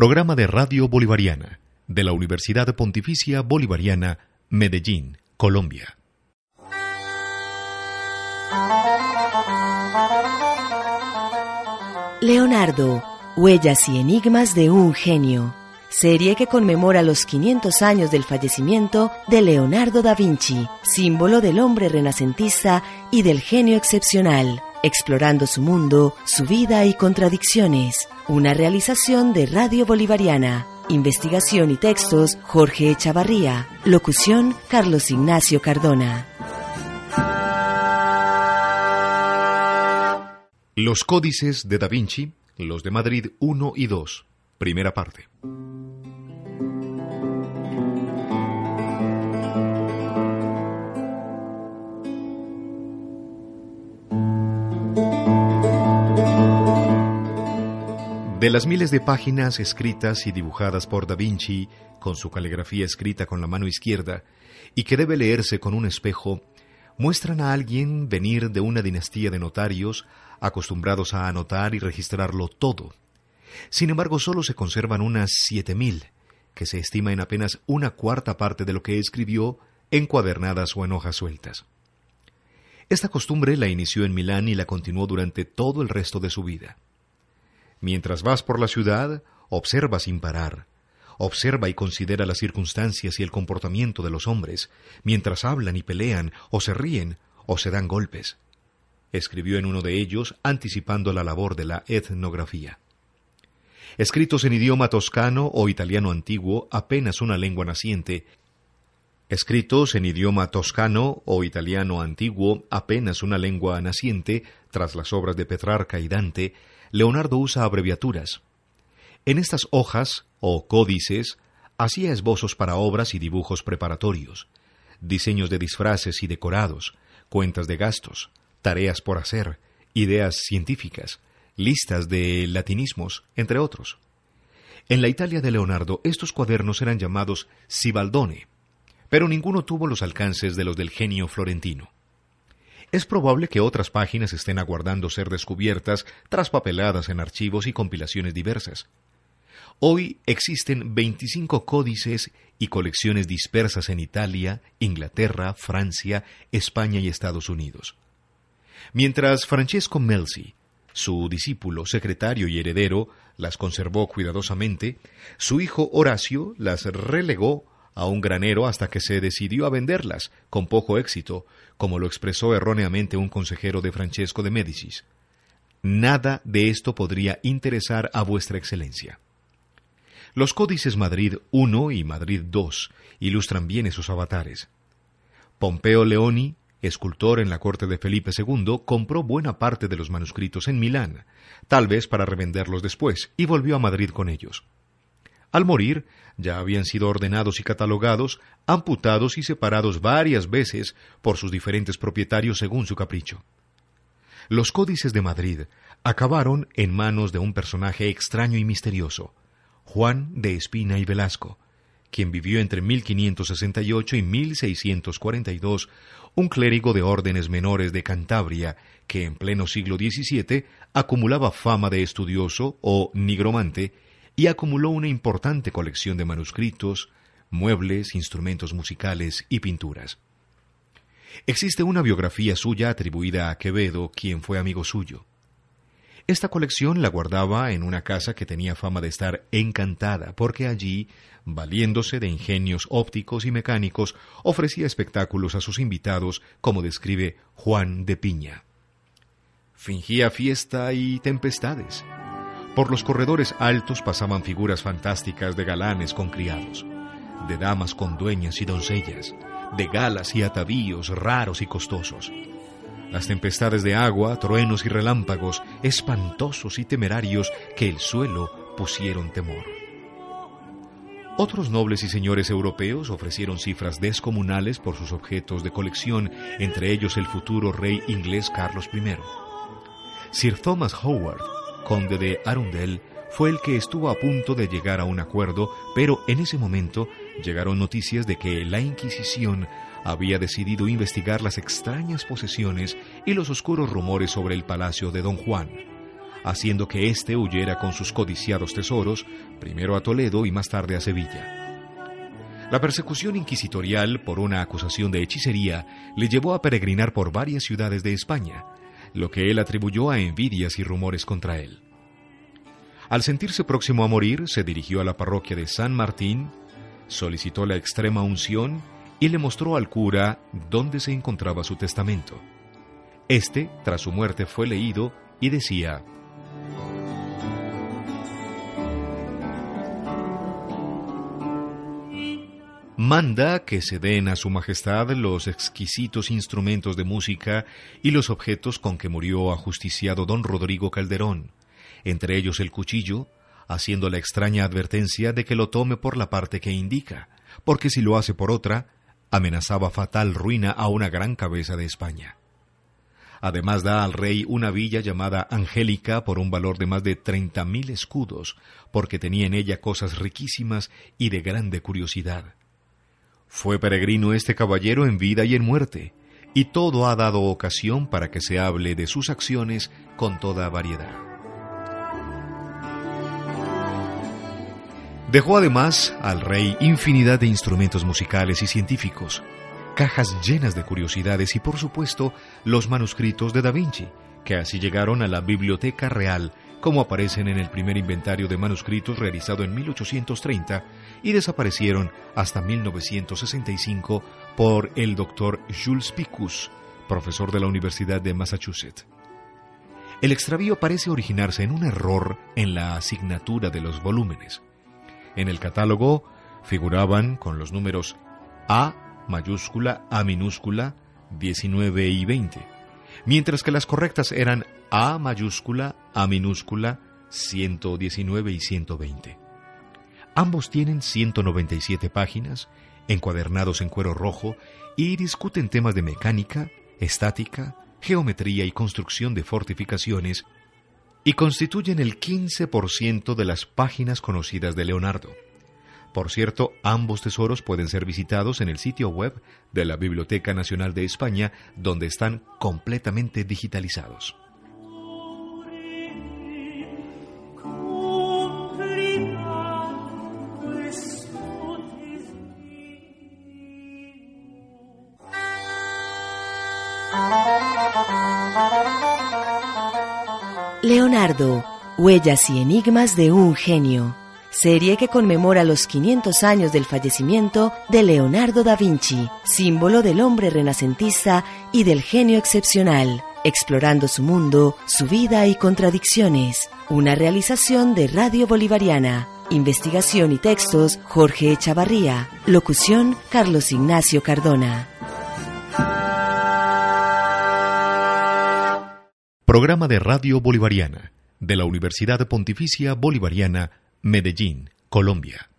Programa de Radio Bolivariana de la Universidad Pontificia Bolivariana, Medellín, Colombia. Leonardo, Huellas y Enigmas de un Genio. Serie que conmemora los 500 años del fallecimiento de Leonardo da Vinci, símbolo del hombre renacentista y del genio excepcional, explorando su mundo, su vida y contradicciones. Una realización de Radio Bolivariana. Investigación y textos Jorge Echavarría. Locución Carlos Ignacio Cardona. Los códices de Da Vinci, los de Madrid 1 y 2. Primera parte. Las miles de páginas escritas y dibujadas por Da Vinci, con su caligrafía escrita con la mano izquierda, y que debe leerse con un espejo, muestran a alguien venir de una dinastía de notarios acostumbrados a anotar y registrarlo todo. Sin embargo, solo se conservan unas siete mil, que se estima en apenas una cuarta parte de lo que escribió encuadernadas o en hojas sueltas. Esta costumbre la inició en Milán y la continuó durante todo el resto de su vida. Mientras vas por la ciudad, observa sin parar. Observa y considera las circunstancias y el comportamiento de los hombres, mientras hablan y pelean, o se ríen, o se dan golpes. Escribió en uno de ellos, anticipando la labor de la etnografía. Escritos en idioma toscano o italiano antiguo, apenas una lengua naciente, escritos en idioma toscano o italiano antiguo, apenas una lengua naciente, tras las obras de Petrarca y Dante, Leonardo usa abreviaturas. En estas hojas, o códices, hacía esbozos para obras y dibujos preparatorios, diseños de disfraces y decorados, cuentas de gastos, tareas por hacer, ideas científicas, listas de latinismos, entre otros. En la Italia de Leonardo estos cuadernos eran llamados Sibaldone, pero ninguno tuvo los alcances de los del genio florentino. Es probable que otras páginas estén aguardando ser descubiertas, traspapeladas en archivos y compilaciones diversas. Hoy existen 25 códices y colecciones dispersas en Italia, Inglaterra, Francia, España y Estados Unidos. Mientras Francesco Melzi, su discípulo, secretario y heredero, las conservó cuidadosamente, su hijo Horacio las relegó a un granero hasta que se decidió a venderlas, con poco éxito, como lo expresó erróneamente un consejero de Francesco de Médicis. Nada de esto podría interesar a vuestra excelencia. Los códices Madrid I y Madrid II ilustran bien esos avatares. Pompeo Leoni, escultor en la corte de Felipe II, compró buena parte de los manuscritos en Milán, tal vez para revenderlos después, y volvió a Madrid con ellos. Al morir, ya habían sido ordenados y catalogados, amputados y separados varias veces por sus diferentes propietarios según su capricho. Los códices de Madrid acabaron en manos de un personaje extraño y misterioso, Juan de Espina y Velasco, quien vivió entre 1568 y 1642, un clérigo de órdenes menores de Cantabria que en pleno siglo XVII acumulaba fama de estudioso o nigromante y acumuló una importante colección de manuscritos, muebles, instrumentos musicales y pinturas. Existe una biografía suya atribuida a Quevedo, quien fue amigo suyo. Esta colección la guardaba en una casa que tenía fama de estar encantada, porque allí, valiéndose de ingenios ópticos y mecánicos, ofrecía espectáculos a sus invitados, como describe Juan de Piña. Fingía fiesta y tempestades, por los corredores altos pasaban figuras fantásticas de galanes con criados, de damas con dueñas y doncellas, de galas y atavíos raros y costosos. Las tempestades de agua, truenos y relámpagos, espantosos y temerarios, que el suelo pusieron temor. Otros nobles y señores europeos ofrecieron cifras descomunales por sus objetos de colección, entre ellos el futuro rey inglés Carlos I. Sir Thomas Howard conde de Arundel, fue el que estuvo a punto de llegar a un acuerdo, pero en ese momento llegaron noticias de que la Inquisición había decidido investigar las extrañas posesiones y los oscuros rumores sobre el palacio de Don Juan, haciendo que éste huyera con sus codiciados tesoros, primero a Toledo y más tarde a Sevilla. La persecución inquisitorial por una acusación de hechicería le llevó a peregrinar por varias ciudades de España, lo que él atribuyó a envidias y rumores contra él. Al sentirse próximo a morir, se dirigió a la parroquia de San Martín, solicitó la extrema unción y le mostró al cura dónde se encontraba su testamento. Este, tras su muerte, fue leído y decía, manda que se den a Su Majestad los exquisitos instrumentos de música y los objetos con que murió ajusticiado don Rodrigo Calderón, entre ellos el cuchillo, haciendo la extraña advertencia de que lo tome por la parte que indica, porque si lo hace por otra, amenazaba fatal ruina a una gran cabeza de España. Además da al rey una villa llamada Angélica por un valor de más de treinta mil escudos, porque tenía en ella cosas riquísimas y de grande curiosidad fue peregrino este caballero en vida y en muerte, y todo ha dado ocasión para que se hable de sus acciones con toda variedad. Dejó además al rey infinidad de instrumentos musicales y científicos, cajas llenas de curiosidades y por supuesto los manuscritos de Da Vinci, que así llegaron a la Biblioteca Real como aparecen en el primer inventario de manuscritos realizado en 1830 y desaparecieron hasta 1965 por el doctor Jules Picus, profesor de la Universidad de Massachusetts. El extravío parece originarse en un error en la asignatura de los volúmenes. En el catálogo figuraban con los números A mayúscula, A minúscula, 19 y 20, mientras que las correctas eran A mayúscula, A minúscula, 119 y 120. Ambos tienen 197 páginas, encuadernados en cuero rojo, y discuten temas de mecánica, estática, geometría y construcción de fortificaciones, y constituyen el 15% de las páginas conocidas de Leonardo. Por cierto, ambos tesoros pueden ser visitados en el sitio web de la Biblioteca Nacional de España, donde están completamente digitalizados. Leonardo, Huellas y Enigmas de un Genio, serie que conmemora los 500 años del fallecimiento de Leonardo da Vinci, símbolo del hombre renacentista y del genio excepcional, explorando su mundo, su vida y contradicciones. Una realización de Radio Bolivariana. Investigación y textos Jorge Echavarría. Locución Carlos Ignacio Cardona. Programa de Radio Bolivariana de la Universidad Pontificia Bolivariana, Medellín, Colombia.